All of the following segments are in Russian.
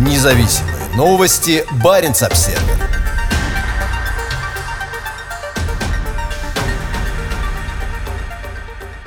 Независимые новости. Барин обсерва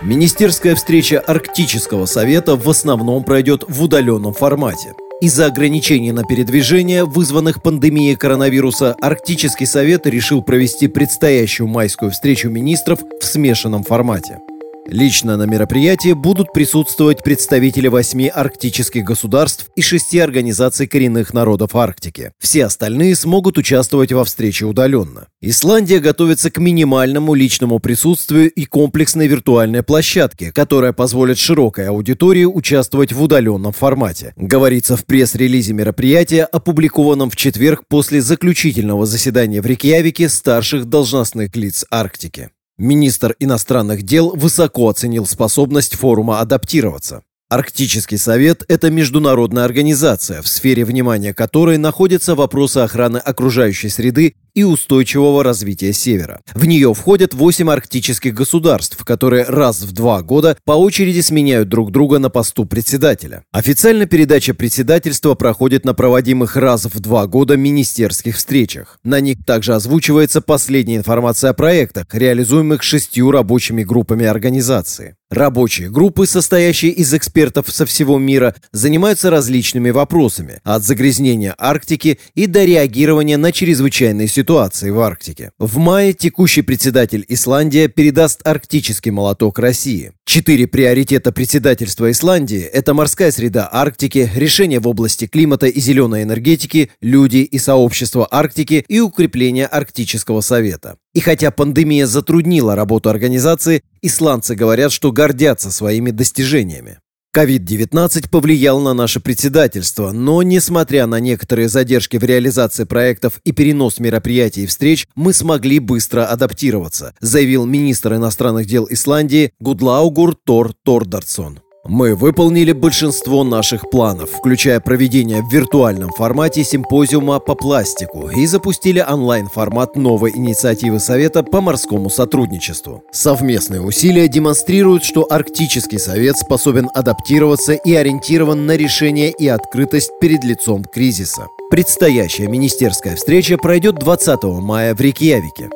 Министерская встреча Арктического совета в основном пройдет в удаленном формате. Из-за ограничений на передвижение, вызванных пандемией коронавируса, Арктический совет решил провести предстоящую майскую встречу министров в смешанном формате. Лично на мероприятии будут присутствовать представители восьми арктических государств и шести организаций коренных народов Арктики. Все остальные смогут участвовать во встрече удаленно. Исландия готовится к минимальному личному присутствию и комплексной виртуальной площадке, которая позволит широкой аудитории участвовать в удаленном формате. Говорится в пресс-релизе мероприятия, опубликованном в четверг после заключительного заседания в Рейкьявике старших должностных лиц Арктики. Министр иностранных дел высоко оценил способность форума адаптироваться. Арктический совет – это международная организация, в сфере внимания которой находятся вопросы охраны окружающей среды и устойчивого развития Севера. В нее входят 8 арктических государств, которые раз в два года по очереди сменяют друг друга на посту председателя. Официально передача председательства проходит на проводимых раз в два года министерских встречах. На них также озвучивается последняя информация о проектах, реализуемых шестью рабочими группами организации. Рабочие группы, состоящие из экспертов со всего мира, занимаются различными вопросами, от загрязнения Арктики и до реагирования на чрезвычайные ситуации ситуации в Арктике. В мае текущий председатель Исландия передаст арктический молоток России. Четыре приоритета председательства Исландии – это морская среда Арктики, решение в области климата и зеленой энергетики, люди и сообщество Арктики и укрепление Арктического совета. И хотя пандемия затруднила работу организации, исландцы говорят, что гордятся своими достижениями. COVID-19 повлиял на наше председательство, но, несмотря на некоторые задержки в реализации проектов и перенос мероприятий и встреч, мы смогли быстро адаптироваться, заявил министр иностранных дел Исландии Гудлаугур Тор Тордартсон. Мы выполнили большинство наших планов, включая проведение в виртуальном формате симпозиума по пластику и запустили онлайн-формат новой инициативы Совета по морскому сотрудничеству. Совместные усилия демонстрируют, что Арктический Совет способен адаптироваться и ориентирован на решение и открытость перед лицом кризиса. Предстоящая министерская встреча пройдет 20 мая в Рейкьявике.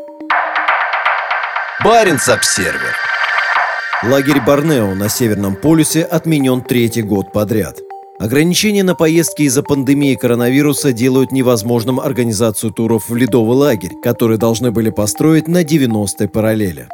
Баренц-Обсервер Лагерь Борнео на Северном полюсе отменен третий год подряд. Ограничения на поездки из-за пандемии коронавируса делают невозможным организацию туров в ледовый лагерь, который должны были построить на 90-й параллели.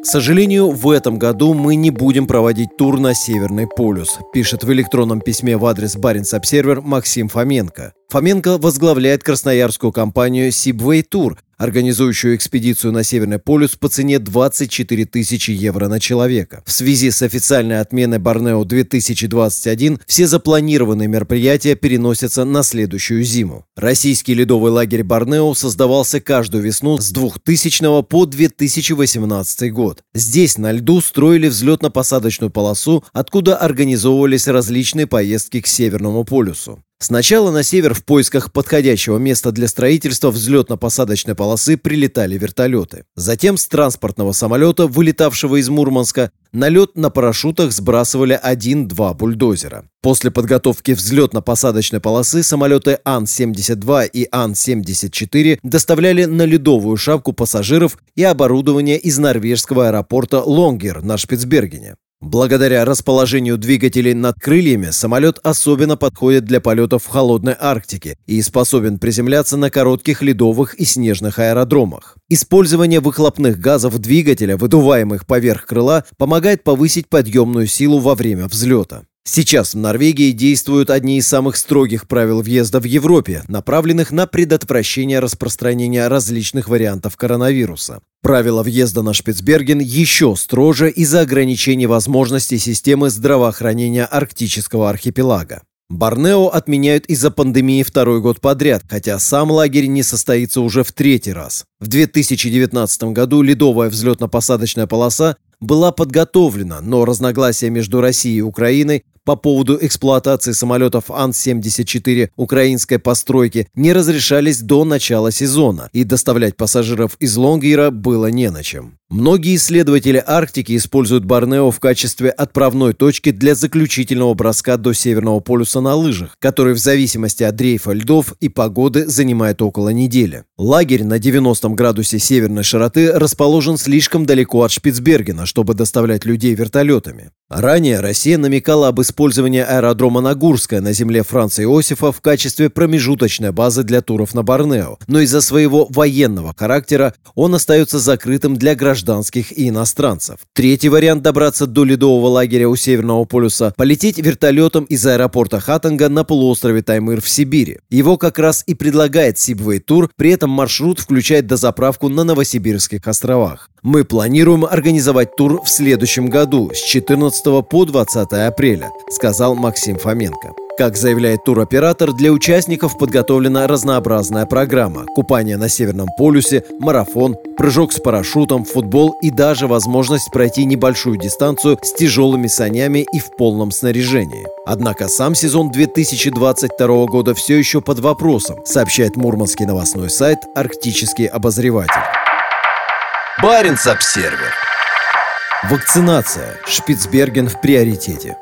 К сожалению, в этом году мы не будем проводить тур на Северный полюс, пишет в электронном письме в адрес Баренц Обсервер Максим Фоменко. Фоменко возглавляет красноярскую компанию Sibway Tour, организующую экспедицию на Северный полюс по цене 24 тысячи евро на человека. В связи с официальной отменой Борнео 2021 все запланированные мероприятия переносятся на следующую зиму. Российский ледовый лагерь Борнео создавался каждую весну с 2000 по 2018 год. Здесь на льду строили взлетно-посадочную полосу, откуда организовывались различные поездки к Северному полюсу. Сначала на север в поисках подходящего места для строительства взлетно-посадочной полосы прилетали вертолеты. Затем с транспортного самолета, вылетавшего из Мурманска, на лед на парашютах сбрасывали один-два бульдозера. После подготовки взлетно-посадочной полосы самолеты Ан-72 и Ан-74 доставляли на ледовую шапку пассажиров и оборудование из норвежского аэропорта Лонгер на Шпицбергене. Благодаря расположению двигателей над крыльями самолет особенно подходит для полетов в холодной Арктике и способен приземляться на коротких ледовых и снежных аэродромах. Использование выхлопных газов двигателя, выдуваемых поверх крыла, помогает повысить подъемную силу во время взлета. Сейчас в Норвегии действуют одни из самых строгих правил въезда в Европе, направленных на предотвращение распространения различных вариантов коронавируса. Правила въезда на Шпицберген еще строже из-за ограничений возможностей системы здравоохранения арктического архипелага. Борнео отменяют из-за пандемии второй год подряд, хотя сам лагерь не состоится уже в третий раз. В 2019 году ледовая взлетно-посадочная полоса была подготовлена, но разногласия между Россией и Украиной по поводу эксплуатации самолетов Ан-74 украинской постройки не разрешались до начала сезона, и доставлять пассажиров из Лонгира было не на чем. Многие исследователи Арктики используют Борнео в качестве отправной точки для заключительного броска до Северного полюса на лыжах, который в зависимости от дрейфа льдов и погоды занимает около недели. Лагерь на 90 градусе северной широты расположен слишком далеко от Шпицбергена, чтобы доставлять людей вертолетами. Ранее Россия намекала об использовании аэродрома Нагурская на земле Франца Иосифа в качестве промежуточной базы для туров на Борнео, но из-за своего военного характера он остается закрытым для гражданских и иностранцев. Третий вариант добраться до ледового лагеря у Северного полюса – полететь вертолетом из аэропорта Хатанга на полуострове Таймыр в Сибири. Его как раз и предлагает Сибвей Тур, при этом маршрут включает дозаправку на Новосибирских островах. Мы планируем организовать тур в следующем году с 14 по 20 апреля, сказал Максим Фоменко. Как заявляет туроператор, для участников подготовлена разнообразная программа. Купание на Северном полюсе, марафон, прыжок с парашютом, футбол и даже возможность пройти небольшую дистанцию с тяжелыми санями и в полном снаряжении. Однако сам сезон 2022 года все еще под вопросом, сообщает мурманский новостной сайт «Арктический обозреватель». Баренц-Обсервер. Вакцинация. Шпицберген в приоритете.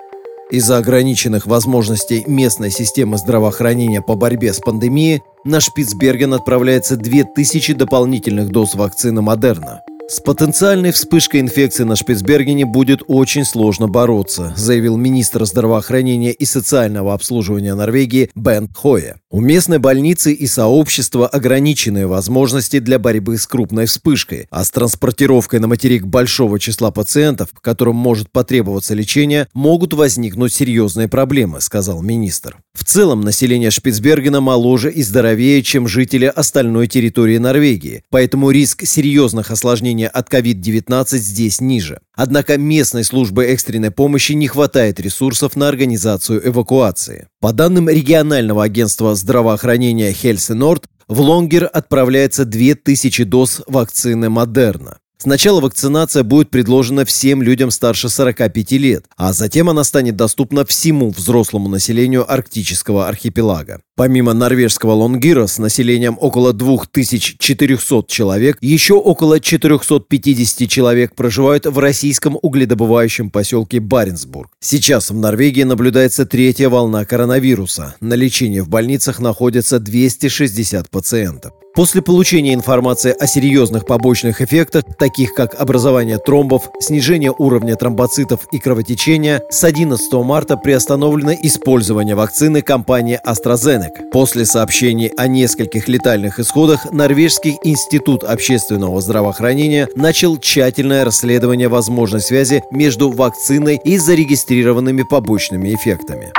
Из-за ограниченных возможностей местной системы здравоохранения по борьбе с пандемией на Шпицберген отправляется 2000 дополнительных доз вакцины Модерна. С потенциальной вспышкой инфекции на Шпицбергене будет очень сложно бороться, заявил министр здравоохранения и социального обслуживания Норвегии Бен Хоя. У местной больницы и сообщества ограниченные возможности для борьбы с крупной вспышкой, а с транспортировкой на материк большого числа пациентов, которым может потребоваться лечение, могут возникнуть серьезные проблемы, сказал министр. В целом население Шпицбергена моложе и здоровее, чем жители остальной территории Норвегии, поэтому риск серьезных осложнений лечения от COVID-19 здесь ниже. Однако местной службы экстренной помощи не хватает ресурсов на организацию эвакуации. По данным регионального агентства здравоохранения Хельси Норд, в Лонгер отправляется 2000 доз вакцины Модерна. Сначала вакцинация будет предложена всем людям старше 45 лет, а затем она станет доступна всему взрослому населению арктического архипелага. Помимо норвежского Лонгира с населением около 2400 человек, еще около 450 человек проживают в российском угледобывающем поселке Баренцбург. Сейчас в Норвегии наблюдается третья волна коронавируса. На лечении в больницах находятся 260 пациентов. После получения информации о серьезных побочных эффектах, таких как образование тромбов, снижение уровня тромбоцитов и кровотечения, с 11 марта приостановлено использование вакцины компании AstraZeneca. После сообщений о нескольких летальных исходах Норвежский институт общественного здравоохранения начал тщательное расследование возможной связи между вакциной и зарегистрированными побочными эффектами.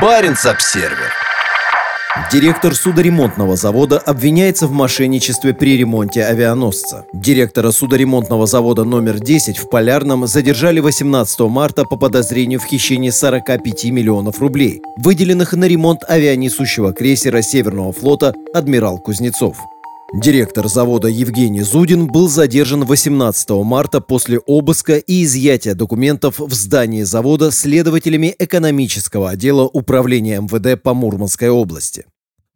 Баренц-Обсервер. Директор судоремонтного завода обвиняется в мошенничестве при ремонте авианосца. Директора судоремонтного завода номер 10 в Полярном задержали 18 марта по подозрению в хищении 45 миллионов рублей, выделенных на ремонт авианесущего крейсера Северного флота «Адмирал Кузнецов». Директор завода Евгений Зудин был задержан 18 марта после обыска и изъятия документов в здании завода следователями экономического отдела управления МВД по Мурманской области.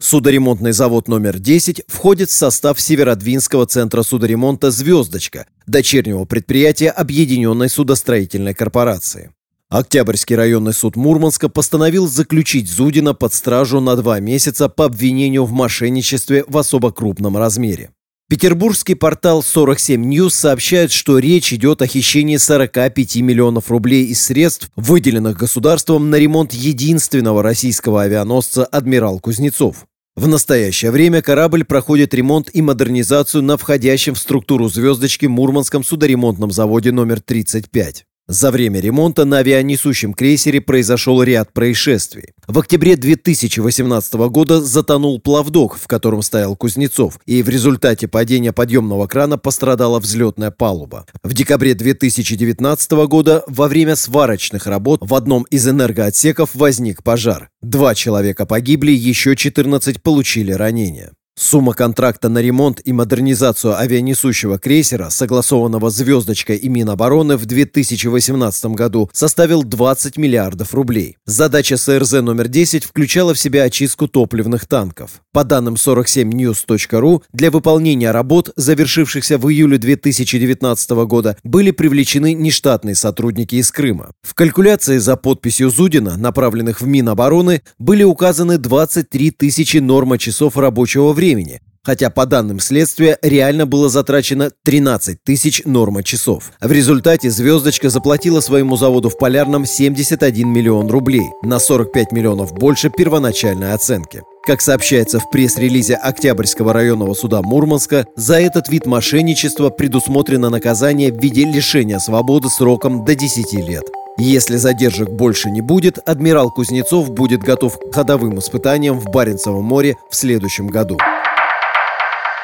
Судоремонтный завод номер 10 входит в состав Северодвинского центра судоремонта «Звездочка», дочернего предприятия Объединенной судостроительной корпорации. Октябрьский районный суд Мурманска постановил заключить Зудина под стражу на два месяца по обвинению в мошенничестве в особо крупном размере. Петербургский портал 47 News сообщает, что речь идет о хищении 45 миллионов рублей из средств, выделенных государством на ремонт единственного российского авианосца «Адмирал Кузнецов». В настоящее время корабль проходит ремонт и модернизацию на входящем в структуру «Звездочки» Мурманском судоремонтном заводе номер 35. За время ремонта на авианесущем крейсере произошел ряд происшествий. В октябре 2018 года затонул плавдок, в котором стоял Кузнецов, и в результате падения подъемного крана пострадала взлетная палуба. В декабре 2019 года во время сварочных работ в одном из энергоотсеков возник пожар. Два человека погибли, еще 14 получили ранения. Сумма контракта на ремонт и модернизацию авианесущего крейсера, согласованного «Звездочкой» и Минобороны в 2018 году, составил 20 миллиардов рублей. Задача СРЗ номер 10 включала в себя очистку топливных танков. По данным 47news.ru, для выполнения работ, завершившихся в июле 2019 года, были привлечены нештатные сотрудники из Крыма. В калькуляции за подписью Зудина, направленных в Минобороны, были указаны 23 тысячи норма часов рабочего времени времени, хотя по данным следствия реально было затрачено 13 тысяч норма часов. В результате «Звездочка» заплатила своему заводу в Полярном 71 миллион рублей, на 45 миллионов больше первоначальной оценки. Как сообщается в пресс-релизе Октябрьского районного суда Мурманска, за этот вид мошенничества предусмотрено наказание в виде лишения свободы сроком до 10 лет. Если задержек больше не будет, адмирал Кузнецов будет готов к ходовым испытаниям в Баренцевом море в следующем году.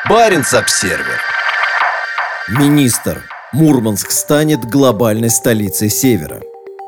Баренц-Обсервер Министр. Мурманск станет глобальной столицей Севера.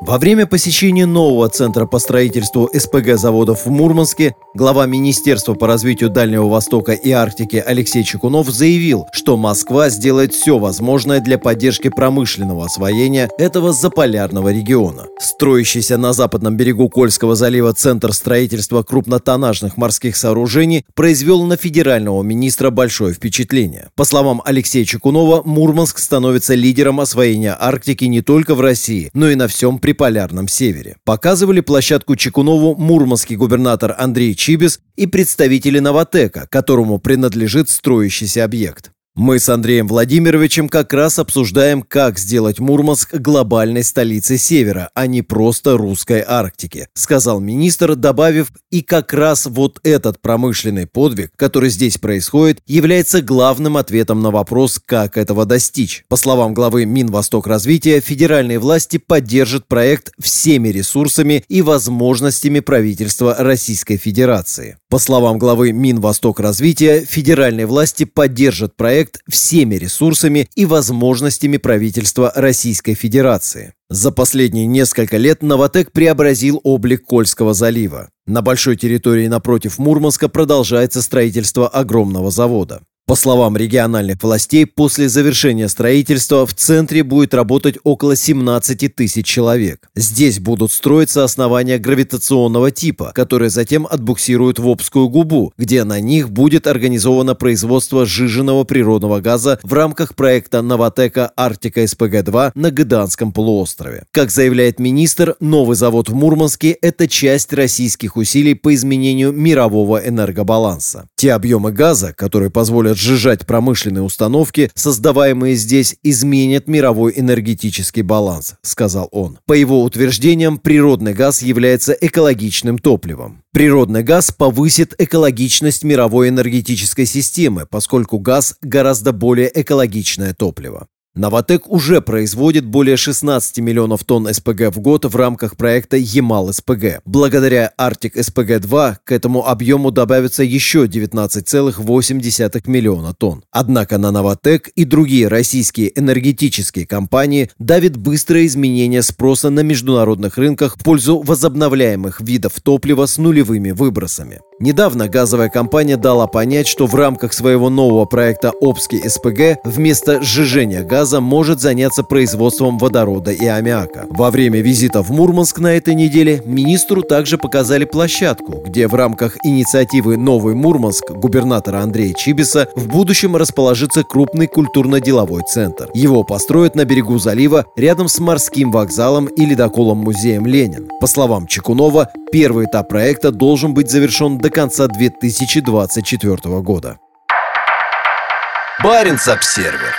Во время посещения нового центра по строительству СПГ заводов в Мурманске глава Министерства по развитию Дальнего Востока и Арктики Алексей Чекунов заявил, что Москва сделает все возможное для поддержки промышленного освоения этого заполярного региона. Строящийся на западном берегу Кольского залива Центр строительства крупнотоннажных морских сооружений произвел на федерального министра большое впечатление. По словам Алексея Чекунова, Мурманск становится лидером освоения Арктики не только в России, но и на всем при Полярном Севере. Показывали площадку Чекунову мурманский губернатор Андрей Чибис и представители Новотека, которому принадлежит строящийся объект. Мы с Андреем Владимировичем как раз обсуждаем, как сделать Мурманск глобальной столицей Севера, а не просто русской Арктики, сказал министр, добавив, и как раз вот этот промышленный подвиг, который здесь происходит, является главным ответом на вопрос, как этого достичь. По словам главы Минвосток развития, федеральные власти поддержат проект всеми ресурсами и возможностями правительства Российской Федерации. По словам главы Минвосток развития, федеральные власти поддержат проект проект всеми ресурсами и возможностями правительства Российской Федерации. За последние несколько лет Новотек преобразил облик Кольского залива. На большой территории напротив Мурманска продолжается строительство огромного завода. По словам региональных властей, после завершения строительства в центре будет работать около 17 тысяч человек. Здесь будут строиться основания гравитационного типа, которые затем отбуксируют в Обскую губу, где на них будет организовано производство сжиженного природного газа в рамках проекта «Новотека Арктика СПГ-2» на Гыданском полуострове. Как заявляет министр, новый завод в Мурманске – это часть российских усилий по изменению мирового энергобаланса. Те объемы газа, которые позволят сжижать промышленные установки, создаваемые здесь, изменят мировой энергетический баланс, сказал он. По его утверждениям, природный газ является экологичным топливом. Природный газ повысит экологичность мировой энергетической системы, поскольку газ гораздо более экологичное топливо. Новотек уже производит более 16 миллионов тонн СПГ в год в рамках проекта Ямал-СПГ. Благодаря Арктик СПГ-2 к этому объему добавится еще 19,8 миллиона тонн. Однако на Новотек и другие российские энергетические компании давит быстрое изменение спроса на международных рынках в пользу возобновляемых видов топлива с нулевыми выбросами. Недавно газовая компания дала понять, что в рамках своего нового проекта Обский СПГ вместо сжижения газа может заняться производством водорода и аммиака. Во время визита в Мурманск на этой неделе министру также показали площадку, где в рамках инициативы «Новый Мурманск» губернатора Андрея Чибиса в будущем расположится крупный культурно-деловой центр. Его построят на берегу залива рядом с морским вокзалом и ледоколом-музеем «Ленин». По словам Чекунова, первый этап проекта должен быть завершен до конца 2024 года. Баренц-Обсервер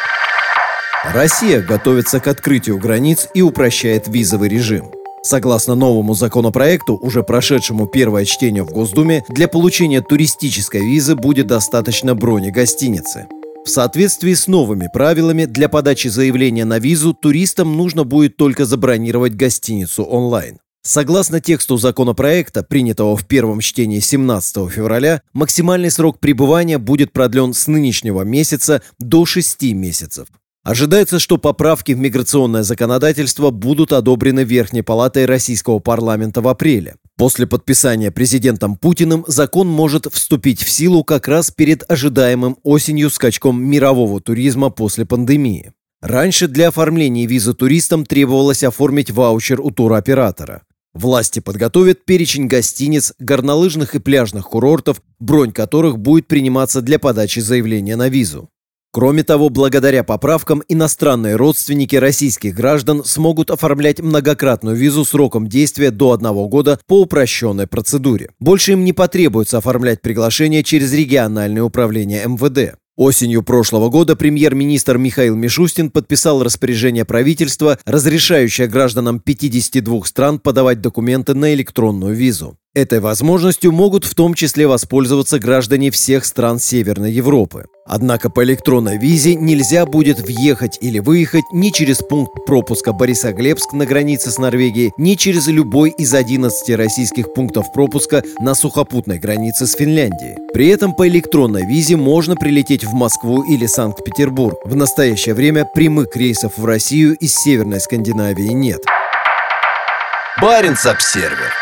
Россия готовится к открытию границ и упрощает визовый режим. Согласно новому законопроекту, уже прошедшему первое чтение в Госдуме, для получения туристической визы будет достаточно брони гостиницы. В соответствии с новыми правилами, для подачи заявления на визу туристам нужно будет только забронировать гостиницу онлайн. Согласно тексту законопроекта, принятого в первом чтении 17 февраля, максимальный срок пребывания будет продлен с нынешнего месяца до 6 месяцев. Ожидается, что поправки в миграционное законодательство будут одобрены Верхней палатой российского парламента в апреле. После подписания президентом Путиным закон может вступить в силу как раз перед ожидаемым осенью скачком мирового туризма после пандемии. Раньше для оформления визы туристам требовалось оформить ваучер у туроператора. Власти подготовят перечень гостиниц, горнолыжных и пляжных курортов, бронь которых будет приниматься для подачи заявления на визу. Кроме того, благодаря поправкам иностранные родственники российских граждан смогут оформлять многократную визу сроком действия до одного года по упрощенной процедуре. Больше им не потребуется оформлять приглашение через региональное управление МВД. Осенью прошлого года премьер-министр Михаил Мишустин подписал распоряжение правительства, разрешающее гражданам 52 стран подавать документы на электронную визу. Этой возможностью могут в том числе воспользоваться граждане всех стран Северной Европы. Однако по электронной визе нельзя будет въехать или выехать ни через пункт пропуска Борисоглебск на границе с Норвегией, ни через любой из 11 российских пунктов пропуска на сухопутной границе с Финляндией. При этом по электронной визе можно прилететь в Москву или Санкт-Петербург. В настоящее время прямых рейсов в Россию из Северной Скандинавии нет. Баренц-обсервер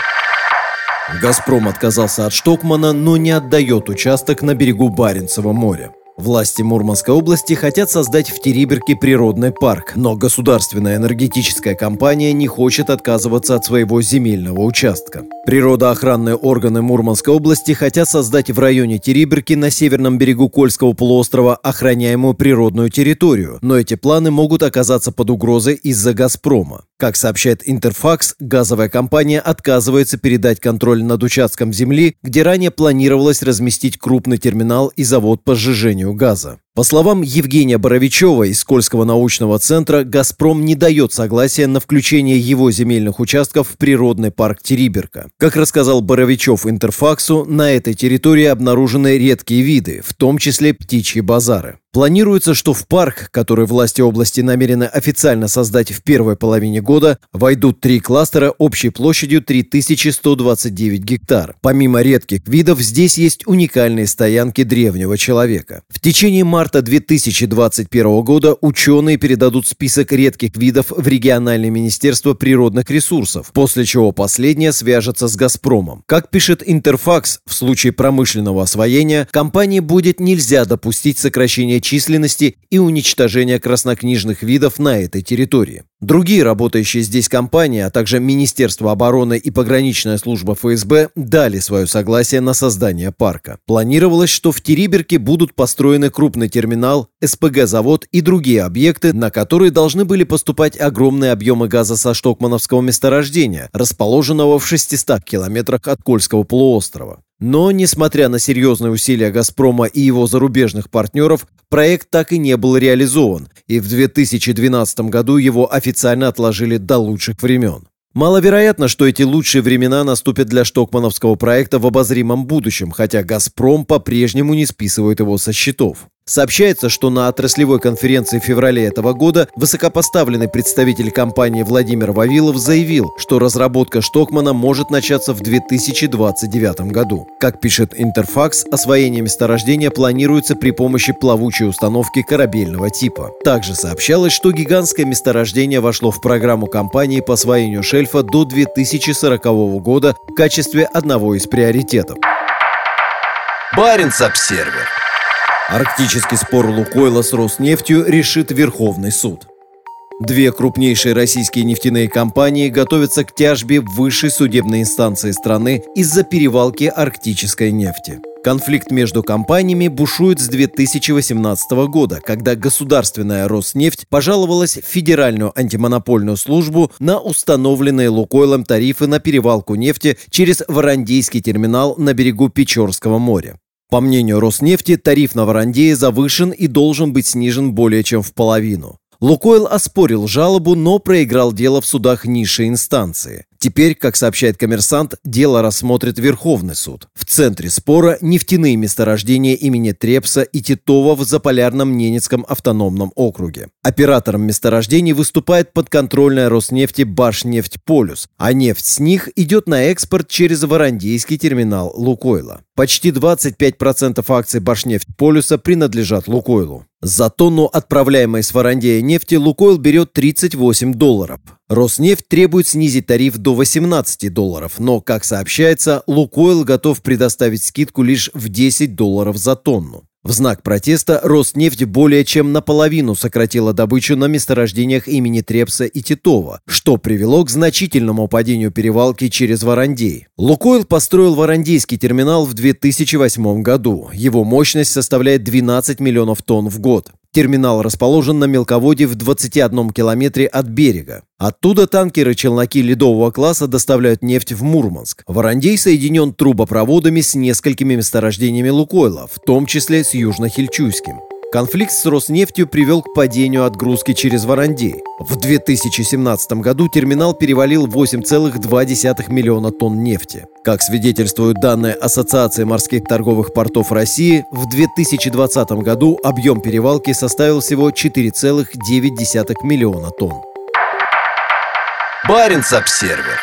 «Газпром» отказался от Штокмана, но не отдает участок на берегу Баренцева моря. Власти Мурманской области хотят создать в Териберке природный парк, но государственная энергетическая компания не хочет отказываться от своего земельного участка. Природоохранные органы Мурманской области хотят создать в районе Териберки на северном берегу Кольского полуострова охраняемую природную территорию, но эти планы могут оказаться под угрозой из-за «Газпрома». Как сообщает Интерфакс, газовая компания отказывается передать контроль над участком земли, где ранее планировалось разместить крупный терминал и завод по сжижению газа. По словам Евгения Боровичева из Кольского научного центра, «Газпром» не дает согласия на включение его земельных участков в природный парк Териберка. Как рассказал Боровичев Интерфаксу, на этой территории обнаружены редкие виды, в том числе птичьи базары. Планируется, что в парк, который власти области намерены официально создать в первой половине года, войдут три кластера общей площадью 3129 гектар. Помимо редких видов, здесь есть уникальные стоянки древнего человека. В течение марта 2021 года ученые передадут список редких видов в региональное министерство природных ресурсов, после чего последнее свяжется с «Газпромом». Как пишет Интерфакс, в случае промышленного освоения компании будет нельзя допустить сокращение численности и уничтожения краснокнижных видов на этой территории. Другие работающие здесь компании, а также Министерство обороны и пограничная служба ФСБ дали свое согласие на создание парка. Планировалось, что в Териберке будут построены крупный терминал, СПГ-завод и другие объекты, на которые должны были поступать огромные объемы газа со Штокмановского месторождения, расположенного в 600 километрах от Кольского полуострова. Но, несмотря на серьезные усилия «Газпрома» и его зарубежных партнеров, проект так и не был реализован, и в 2012 году его официально отложили до лучших времен. Маловероятно, что эти лучшие времена наступят для штокмановского проекта в обозримом будущем, хотя «Газпром» по-прежнему не списывает его со счетов. Сообщается, что на отраслевой конференции в феврале этого года высокопоставленный представитель компании Владимир Вавилов заявил, что разработка Штокмана может начаться в 2029 году. Как пишет Интерфакс, освоение месторождения планируется при помощи плавучей установки корабельного типа. Также сообщалось, что гигантское месторождение вошло в программу компании по освоению шельфа до 2040 года в качестве одного из приоритетов. Баренц-обсервер Арктический спор Лукойла с Роснефтью решит Верховный суд. Две крупнейшие российские нефтяные компании готовятся к тяжбе в высшей судебной инстанции страны из-за перевалки арктической нефти. Конфликт между компаниями бушует с 2018 года, когда государственная Роснефть пожаловалась в Федеральную антимонопольную службу на установленные Лукойлом тарифы на перевалку нефти через Варандийский терминал на берегу Печорского моря. По мнению Роснефти, тариф на Варандее завышен и должен быть снижен более чем в половину. Лукойл оспорил жалобу, но проиграл дело в судах низшей инстанции. Теперь, как сообщает коммерсант, дело рассмотрит Верховный суд. В центре спора нефтяные месторождения имени Трепса и Титова в Заполярном Ненецком автономном округе. Оператором месторождений выступает подконтрольная Роснефти Башнефть Полюс, а нефть с них идет на экспорт через Варандейский терминал Лукойла. Почти 25% акций Башнефть Полюса принадлежат Лукойлу. За тонну отправляемой с Варандея нефти Лукойл берет 38 долларов. Роснефть требует снизить тариф до 18 долларов, но, как сообщается, Лукойл готов предоставить скидку лишь в 10 долларов за тонну. В знак протеста Роснефть более чем наполовину сократила добычу на месторождениях имени Требса и Титова, что привело к значительному падению перевалки через Варандей. Лукойл построил Варандейский терминал в 2008 году. Его мощность составляет 12 миллионов тонн в год. Терминал расположен на мелководье в 21 километре от берега. Оттуда танкеры-челноки ледового класса доставляют нефть в Мурманск. Варандей соединен трубопроводами с несколькими месторождениями Лукойла, в том числе с Южно-Хильчуйским. Конфликт с Роснефтью привел к падению отгрузки через Варандей. В 2017 году терминал перевалил 8,2 миллиона тонн нефти. Как свидетельствуют данные Ассоциации морских торговых портов России, в 2020 году объем перевалки составил всего 4,9 миллиона тонн. Баренц-Обсервер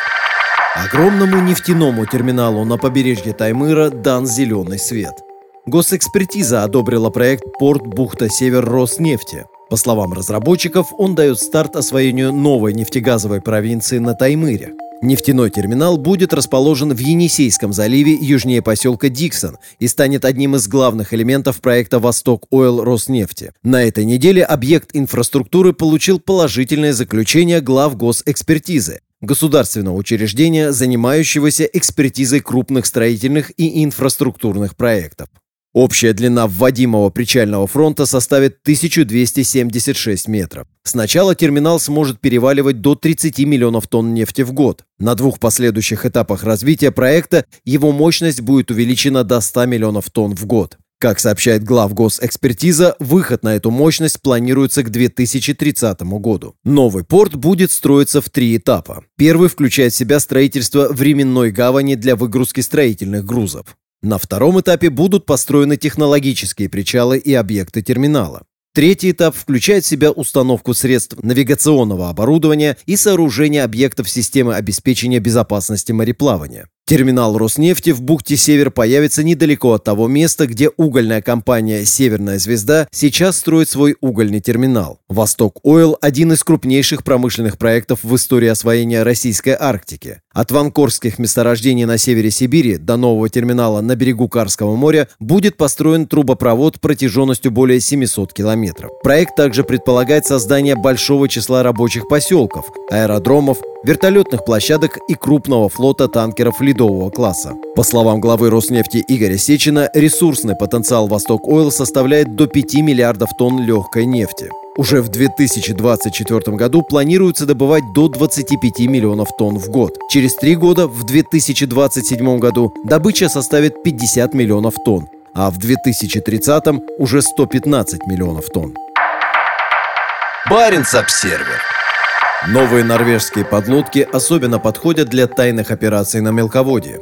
Огромному нефтяному терминалу на побережье Таймыра дан зеленый свет – Госэкспертиза одобрила проект «Порт Бухта-Север Роснефти». По словам разработчиков, он дает старт освоению новой нефтегазовой провинции на Таймыре. Нефтяной терминал будет расположен в Енисейском заливе южнее поселка Диксон и станет одним из главных элементов проекта «Восток Ойл Роснефти». На этой неделе объект инфраструктуры получил положительное заключение глав госэкспертизы, государственного учреждения, занимающегося экспертизой крупных строительных и инфраструктурных проектов. Общая длина вводимого причального фронта составит 1276 метров. Сначала терминал сможет переваливать до 30 миллионов тонн нефти в год. На двух последующих этапах развития проекта его мощность будет увеличена до 100 миллионов тонн в год. Как сообщает глав госэкспертиза, выход на эту мощность планируется к 2030 году. Новый порт будет строиться в три этапа. Первый включает в себя строительство временной гавани для выгрузки строительных грузов. На втором этапе будут построены технологические причалы и объекты терминала. Третий этап включает в себя установку средств навигационного оборудования и сооружение объектов системы обеспечения безопасности мореплавания. Терминал Роснефти в бухте Север появится недалеко от того места, где угольная компания «Северная звезда» сейчас строит свой угольный терминал. «Восток Ойл» – один из крупнейших промышленных проектов в истории освоения российской Арктики. От ванкорских месторождений на севере Сибири до нового терминала на берегу Карского моря будет построен трубопровод протяженностью более 700 километров. Проект также предполагает создание большого числа рабочих поселков, аэродромов, вертолетных площадок и крупного флота танкеров ледового класса. По словам главы Роснефти Игоря Сечина, ресурсный потенциал Восток Ойл составляет до 5 миллиардов тонн легкой нефти. Уже в 2024 году планируется добывать до 25 миллионов тонн в год. Через три года, в 2027 году, добыча составит 50 миллионов тонн, а в 2030 уже 115 миллионов тонн. Баренц-Обсервер Новые норвежские подлодки особенно подходят для тайных операций на мелководье.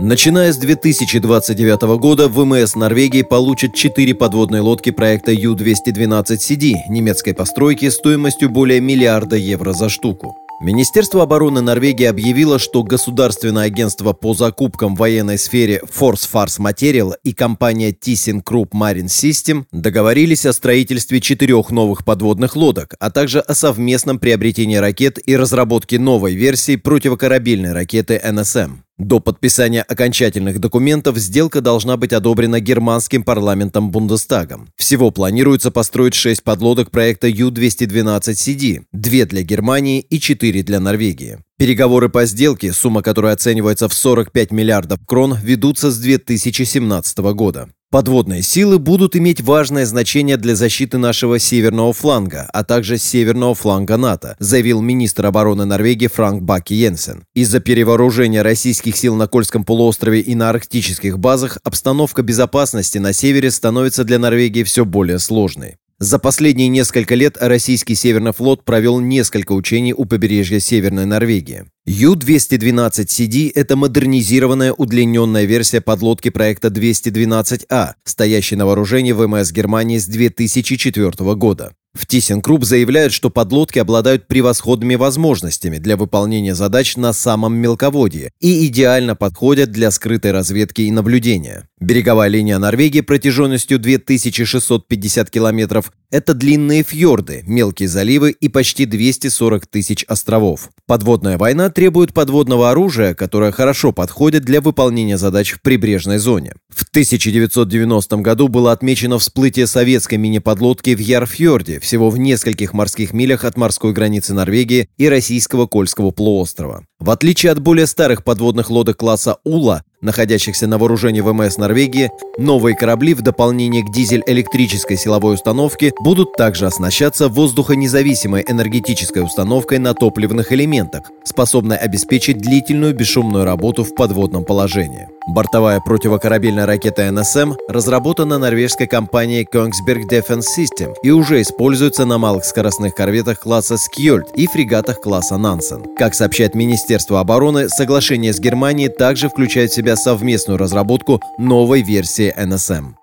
Начиная с 2029 года ВМС Норвегии получит 4 подводные лодки проекта Ю-212CD немецкой постройки стоимостью более миллиарда евро за штуку. Министерство обороны Норвегии объявило, что Государственное агентство по закупкам в военной сфере Force Fars Material и компания ThyssenKrupp Marine System договорились о строительстве четырех новых подводных лодок, а также о совместном приобретении ракет и разработке новой версии противокорабельной ракеты НСМ. До подписания окончательных документов сделка должна быть одобрена германским парламентом Бундестагом. Всего планируется построить 6 подлодок проекта Ю-212CD, 2 для Германии и 4 для Норвегии. Переговоры по сделке, сумма которой оценивается в 45 миллиардов крон, ведутся с 2017 года. Подводные силы будут иметь важное значение для защиты нашего северного фланга, а также северного фланга НАТО, заявил министр обороны Норвегии Франк Баки Йенсен. Из-за перевооружения российских сил на Кольском полуострове и на арктических базах обстановка безопасности на севере становится для Норвегии все более сложной. За последние несколько лет российский Северный флот провел несколько учений у побережья Северной Норвегии. Ю-212CD – это модернизированная удлиненная версия подлодки проекта 212А, стоящей на вооружении ВМС Германии с 2004 года. В ThyssenKrupp заявляют, что подлодки обладают превосходными возможностями для выполнения задач на самом мелководье и идеально подходят для скрытой разведки и наблюдения. Береговая линия Норвегии протяженностью 2650 километров – это длинные фьорды, мелкие заливы и почти 240 тысяч островов. Подводная война требует подводного оружия, которое хорошо подходит для выполнения задач в прибрежной зоне. В 1990 году было отмечено всплытие советской мини-подлодки в Ярфьорде, всего в нескольких морских милях от морской границы Норвегии и российского Кольского полуострова. В отличие от более старых подводных лодок класса «Ула», находящихся на вооружении ВМС Норвегии, новые корабли в дополнение к дизель-электрической силовой установке будут также оснащаться воздухонезависимой энергетической установкой на топливных элементах, способной обеспечить длительную бесшумную работу в подводном положении. Бортовая противокорабельная ракета НСМ разработана норвежской компанией Kongsberg Defense System и уже используется на малых скоростных корветах класса Skjold и фрегатах класса Нансен. Как сообщает Министерство обороны, соглашение с Германией также включает в себя совместную разработку новой версии НСМ.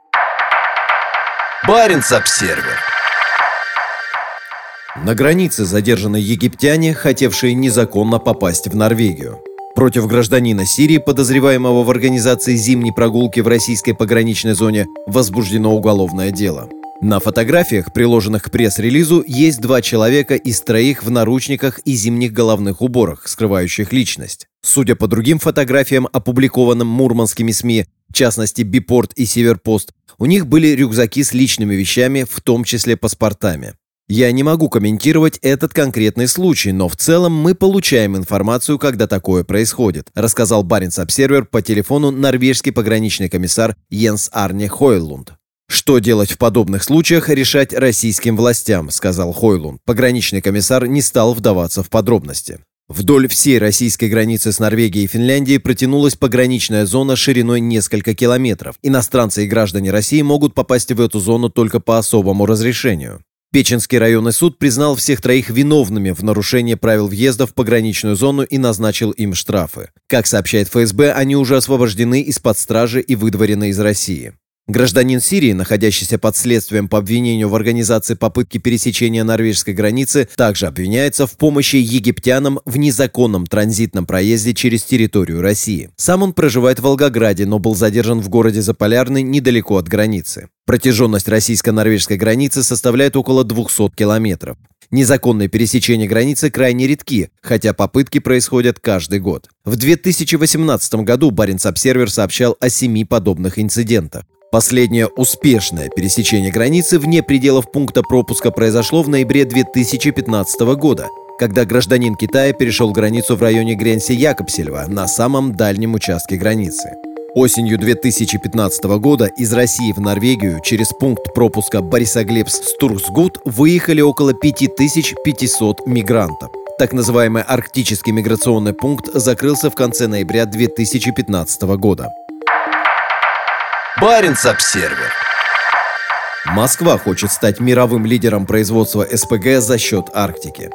Баренц-Обсервер на границе задержаны египтяне, хотевшие незаконно попасть в Норвегию. Против гражданина Сирии, подозреваемого в организации зимней прогулки в российской пограничной зоне, возбуждено уголовное дело. На фотографиях, приложенных к пресс-релизу, есть два человека из троих в наручниках и зимних головных уборах, скрывающих личность. Судя по другим фотографиям, опубликованным мурманскими СМИ, в частности Бипорт и Северпост, у них были рюкзаки с личными вещами, в том числе паспортами. Я не могу комментировать этот конкретный случай, но в целом мы получаем информацию, когда такое происходит, рассказал Баренц Обсервер по телефону норвежский пограничный комиссар Йенс Арне Хойлунд. Что делать в подобных случаях, решать российским властям, сказал Хойлунд. Пограничный комиссар не стал вдаваться в подробности. Вдоль всей российской границы с Норвегией и Финляндией протянулась пограничная зона шириной несколько километров. Иностранцы и граждане России могут попасть в эту зону только по особому разрешению. Печенский районный суд признал всех троих виновными в нарушении правил въезда в пограничную зону и назначил им штрафы. Как сообщает ФСБ, они уже освобождены из-под стражи и выдворены из России. Гражданин Сирии, находящийся под следствием по обвинению в организации попытки пересечения норвежской границы, также обвиняется в помощи египтянам в незаконном транзитном проезде через территорию России. Сам он проживает в Волгограде, но был задержан в городе Заполярный недалеко от границы. Протяженность российско-норвежской границы составляет около 200 километров. Незаконные пересечения границы крайне редки, хотя попытки происходят каждый год. В 2018 году Баренц-Обсервер сообщал о семи подобных инцидентах. Последнее успешное пересечение границы вне пределов пункта пропуска произошло в ноябре 2015 года, когда гражданин Китая перешел границу в районе Гренси-Якобсельва на самом дальнем участке границы. Осенью 2015 года из России в Норвегию через пункт пропуска Борисоглебск-Стурсгут выехали около 5500 мигрантов. Так называемый арктический миграционный пункт закрылся в конце ноября 2015 года. Баренц-Обсервер. Москва хочет стать мировым лидером производства СПГ за счет Арктики.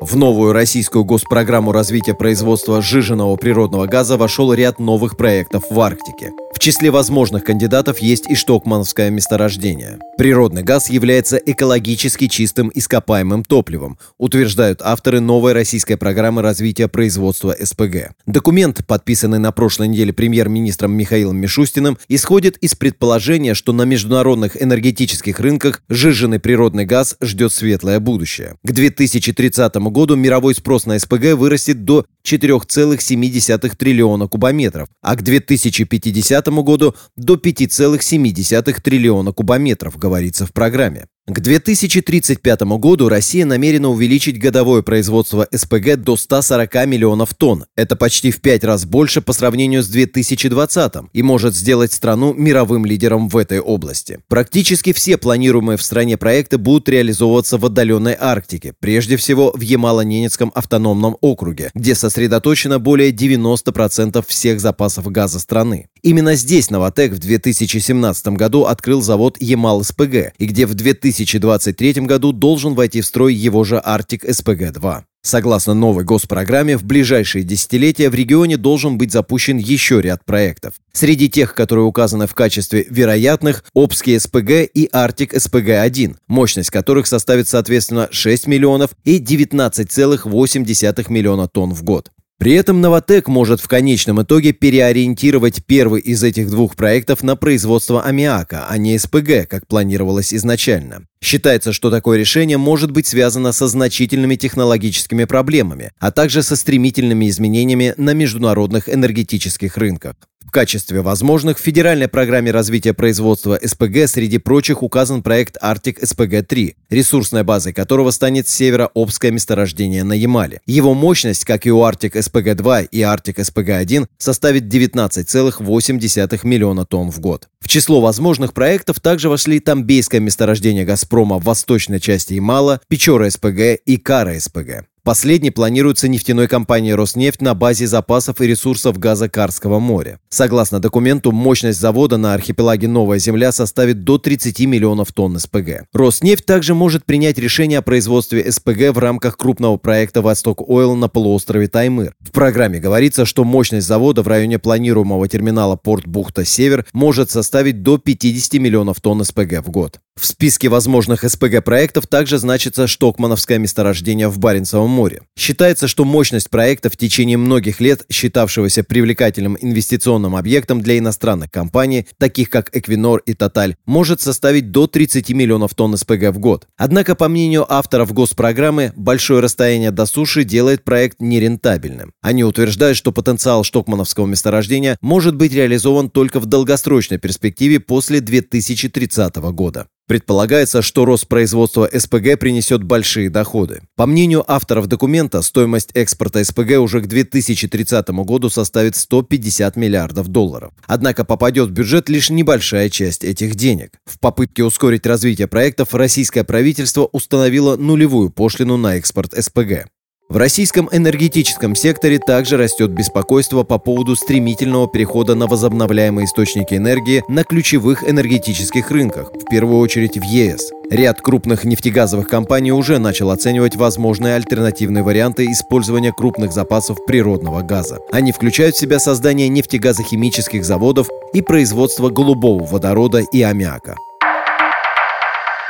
В новую российскую госпрограмму развития производства сжиженного природного газа вошел ряд новых проектов в Арктике. В числе возможных кандидатов есть и штокмановское месторождение. Природный газ является экологически чистым ископаемым топливом, утверждают авторы новой российской программы развития производства СПГ. Документ, подписанный на прошлой неделе премьер-министром Михаилом Мишустиным, исходит из предположения, что на международных энергетических рынках сжиженный природный газ ждет светлое будущее. К 2030 году мировой спрос на СПГ вырастет до 4,7 триллиона кубометров, а к 2050 году до 5,7 триллиона кубометров, говорится в программе. К 2035 году Россия намерена увеличить годовое производство СПГ до 140 миллионов тонн. Это почти в пять раз больше по сравнению с 2020 и может сделать страну мировым лидером в этой области. Практически все планируемые в стране проекты будут реализовываться в отдаленной Арктике, прежде всего в Ямало-Ненецком автономном округе, где сосредоточено более 90% всех запасов газа страны. Именно здесь «Новотек» в 2017 году открыл завод «Ямал-СПГ», и где в 2023 году должен войти в строй его же «Артик-СПГ-2». Согласно новой госпрограмме, в ближайшие десятилетия в регионе должен быть запущен еще ряд проектов. Среди тех, которые указаны в качестве вероятных, Обский СПГ и Арктик СПГ-1, мощность которых составит соответственно 6 миллионов и 19,8 миллиона тонн в год. При этом «Новотек» может в конечном итоге переориентировать первый из этих двух проектов на производство аммиака, а не СПГ, как планировалось изначально. Считается, что такое решение может быть связано со значительными технологическими проблемами, а также со стремительными изменениями на международных энергетических рынках. В качестве возможных в федеральной программе развития производства СПГ среди прочих указан проект Arctic СПГ-3, ресурсной базой которого станет северо-обское месторождение на Ямале. Его мощность, как и у Arctic СПГ-2 и Arctic СПГ-1, составит 19,8 миллиона тонн в год. В число возможных проектов также вошли Тамбейское месторождение «Газпрома» в восточной части Ямала, Печора СПГ и Кара СПГ. Последний планируется нефтяной компанией «Роснефть» на базе запасов и ресурсов газа Карского моря. Согласно документу, мощность завода на архипелаге Новая Земля составит до 30 миллионов тонн СПГ. «Роснефть» также может принять решение о производстве СПГ в рамках крупного проекта «Восток Ойл» на полуострове Таймыр. В программе говорится, что мощность завода в районе планируемого терминала порт Бухта-Север может составить до 50 миллионов тонн СПГ в год. В списке возможных СПГ-проектов также значится Штокмановское месторождение в Баренцевом море. Считается, что мощность проекта в течение многих лет, считавшегося привлекательным инвестиционным объектом для иностранных компаний, таких как Эквинор и Тоталь, может составить до 30 миллионов тонн СПГ в год. Однако, по мнению авторов госпрограммы, большое расстояние до суши делает проект нерентабельным. Они утверждают, что потенциал Штокмановского месторождения может быть реализован только в долгосрочной перспективе после 2030 года. Предполагается, что рост производства СПГ принесет большие доходы. По мнению авторов документа, стоимость экспорта СПГ уже к 2030 году составит 150 миллиардов долларов. Однако попадет в бюджет лишь небольшая часть этих денег. В попытке ускорить развитие проектов российское правительство установило нулевую пошлину на экспорт СПГ. В российском энергетическом секторе также растет беспокойство по поводу стремительного перехода на возобновляемые источники энергии на ключевых энергетических рынках, в первую очередь в ЕС. Ряд крупных нефтегазовых компаний уже начал оценивать возможные альтернативные варианты использования крупных запасов природного газа. Они включают в себя создание нефтегазохимических заводов и производство голубого водорода и аммиака.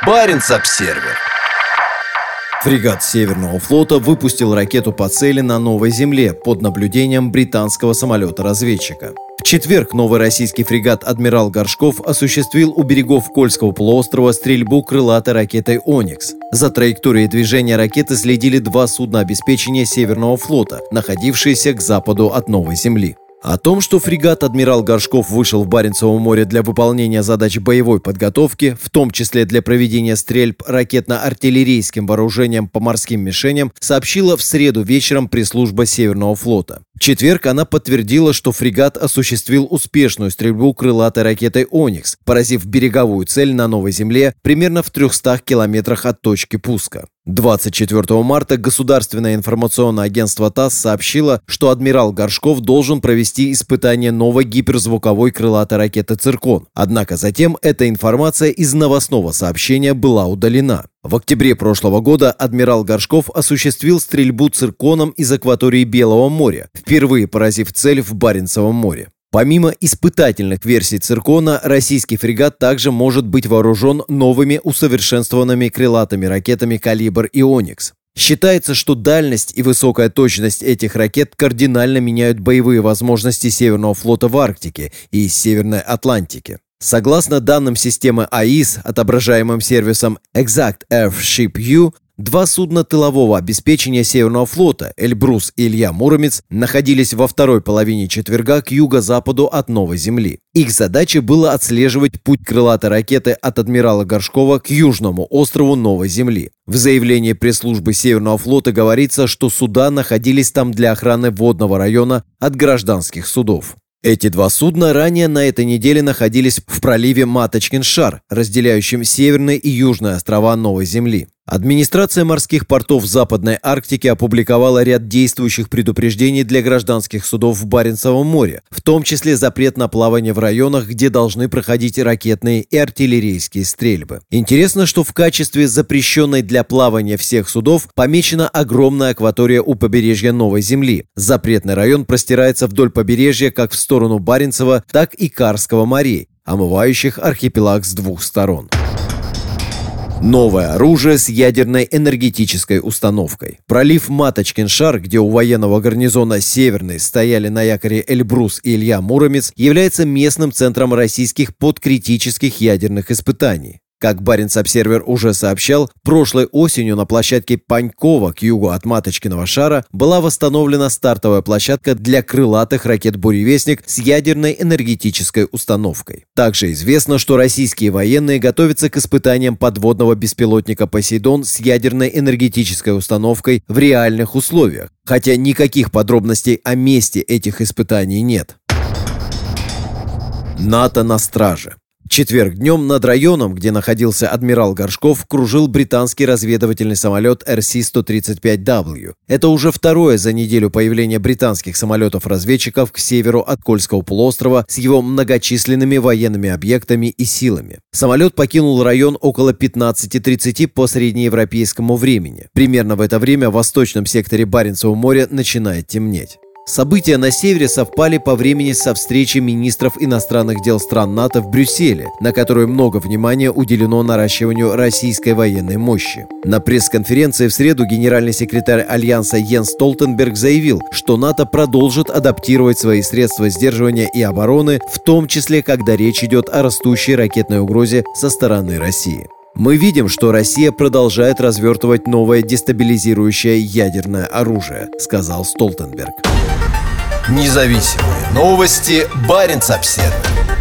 Баренц-Обсервер Фрегат Северного флота выпустил ракету по цели на Новой Земле под наблюдением британского самолета-разведчика. В четверг новый российский фрегат «Адмирал Горшков» осуществил у берегов Кольского полуострова стрельбу крылатой ракетой «Оникс». За траекторией движения ракеты следили два судна обеспечения Северного флота, находившиеся к западу от Новой Земли. О том, что фрегат «Адмирал Горшков» вышел в Баренцево море для выполнения задач боевой подготовки, в том числе для проведения стрельб ракетно-артиллерийским вооружением по морским мишеням, сообщила в среду вечером пресс-служба Северного флота. В четверг она подтвердила, что фрегат осуществил успешную стрельбу крылатой ракетой «Оникс», поразив береговую цель на Новой Земле примерно в 300 километрах от точки пуска. 24 марта Государственное информационное агентство ТАСС сообщило, что адмирал Горшков должен провести испытание новой гиперзвуковой крылатой ракеты «Циркон». Однако затем эта информация из новостного сообщения была удалена. В октябре прошлого года адмирал Горшков осуществил стрельбу цирконом из акватории Белого моря, впервые поразив цель в Баренцевом море. Помимо испытательных версий «Циркона», российский фрегат также может быть вооружен новыми усовершенствованными крылатыми ракетами «Калибр» и «Оникс». Считается, что дальность и высокая точность этих ракет кардинально меняют боевые возможности Северного флота в Арктике и Северной Атлантике. Согласно данным системы АИС, отображаемым сервисом Exact Airship U, Два судна тылового обеспечения Северного флота «Эльбрус» и «Илья Муромец» находились во второй половине четверга к юго-западу от Новой Земли. Их задачей было отслеживать путь крылатой ракеты от адмирала Горшкова к южному острову Новой Земли. В заявлении пресс-службы Северного флота говорится, что суда находились там для охраны водного района от гражданских судов. Эти два судна ранее на этой неделе находились в проливе Маточкин-Шар, разделяющем северные и южные острова Новой Земли. Администрация морских портов Западной Арктики опубликовала ряд действующих предупреждений для гражданских судов в Баренцевом море, в том числе запрет на плавание в районах, где должны проходить ракетные и артиллерийские стрельбы. Интересно, что в качестве запрещенной для плавания всех судов помечена огромная акватория у побережья Новой Земли. Запретный район простирается вдоль побережья как в сторону Баренцева, так и Карского морей, омывающих архипелаг с двух сторон. Новое оружие с ядерной энергетической установкой. Пролив Маточкин шар, где у военного гарнизона Северный стояли на якоре Эльбрус и Илья Муромец, является местным центром российских подкритических ядерных испытаний. Как Баренц-Обсервер уже сообщал, прошлой осенью на площадке Панькова к югу от Маточкиного шара была восстановлена стартовая площадка для крылатых ракет «Буревестник» с ядерной энергетической установкой. Также известно, что российские военные готовятся к испытаниям подводного беспилотника «Посейдон» с ядерной энергетической установкой в реальных условиях, хотя никаких подробностей о месте этих испытаний нет. НАТО на страже четверг днем над районом, где находился адмирал Горшков, кружил британский разведывательный самолет RC-135W. Это уже второе за неделю появление британских самолетов-разведчиков к северу от Кольского полуострова с его многочисленными военными объектами и силами. Самолет покинул район около 15.30 по среднеевропейскому времени. Примерно в это время в восточном секторе Баренцева моря начинает темнеть. События на севере совпали по времени со встречей министров иностранных дел стран НАТО в Брюсселе, на которой много внимания уделено наращиванию российской военной мощи. На пресс-конференции в среду генеральный секретарь Альянса Йенс Столтенберг заявил, что НАТО продолжит адаптировать свои средства сдерживания и обороны, в том числе, когда речь идет о растущей ракетной угрозе со стороны России. Мы видим, что Россия продолжает развертывать новое дестабилизирующее ядерное оружие, сказал Столтенберг. Независимые новости. Барин обседный.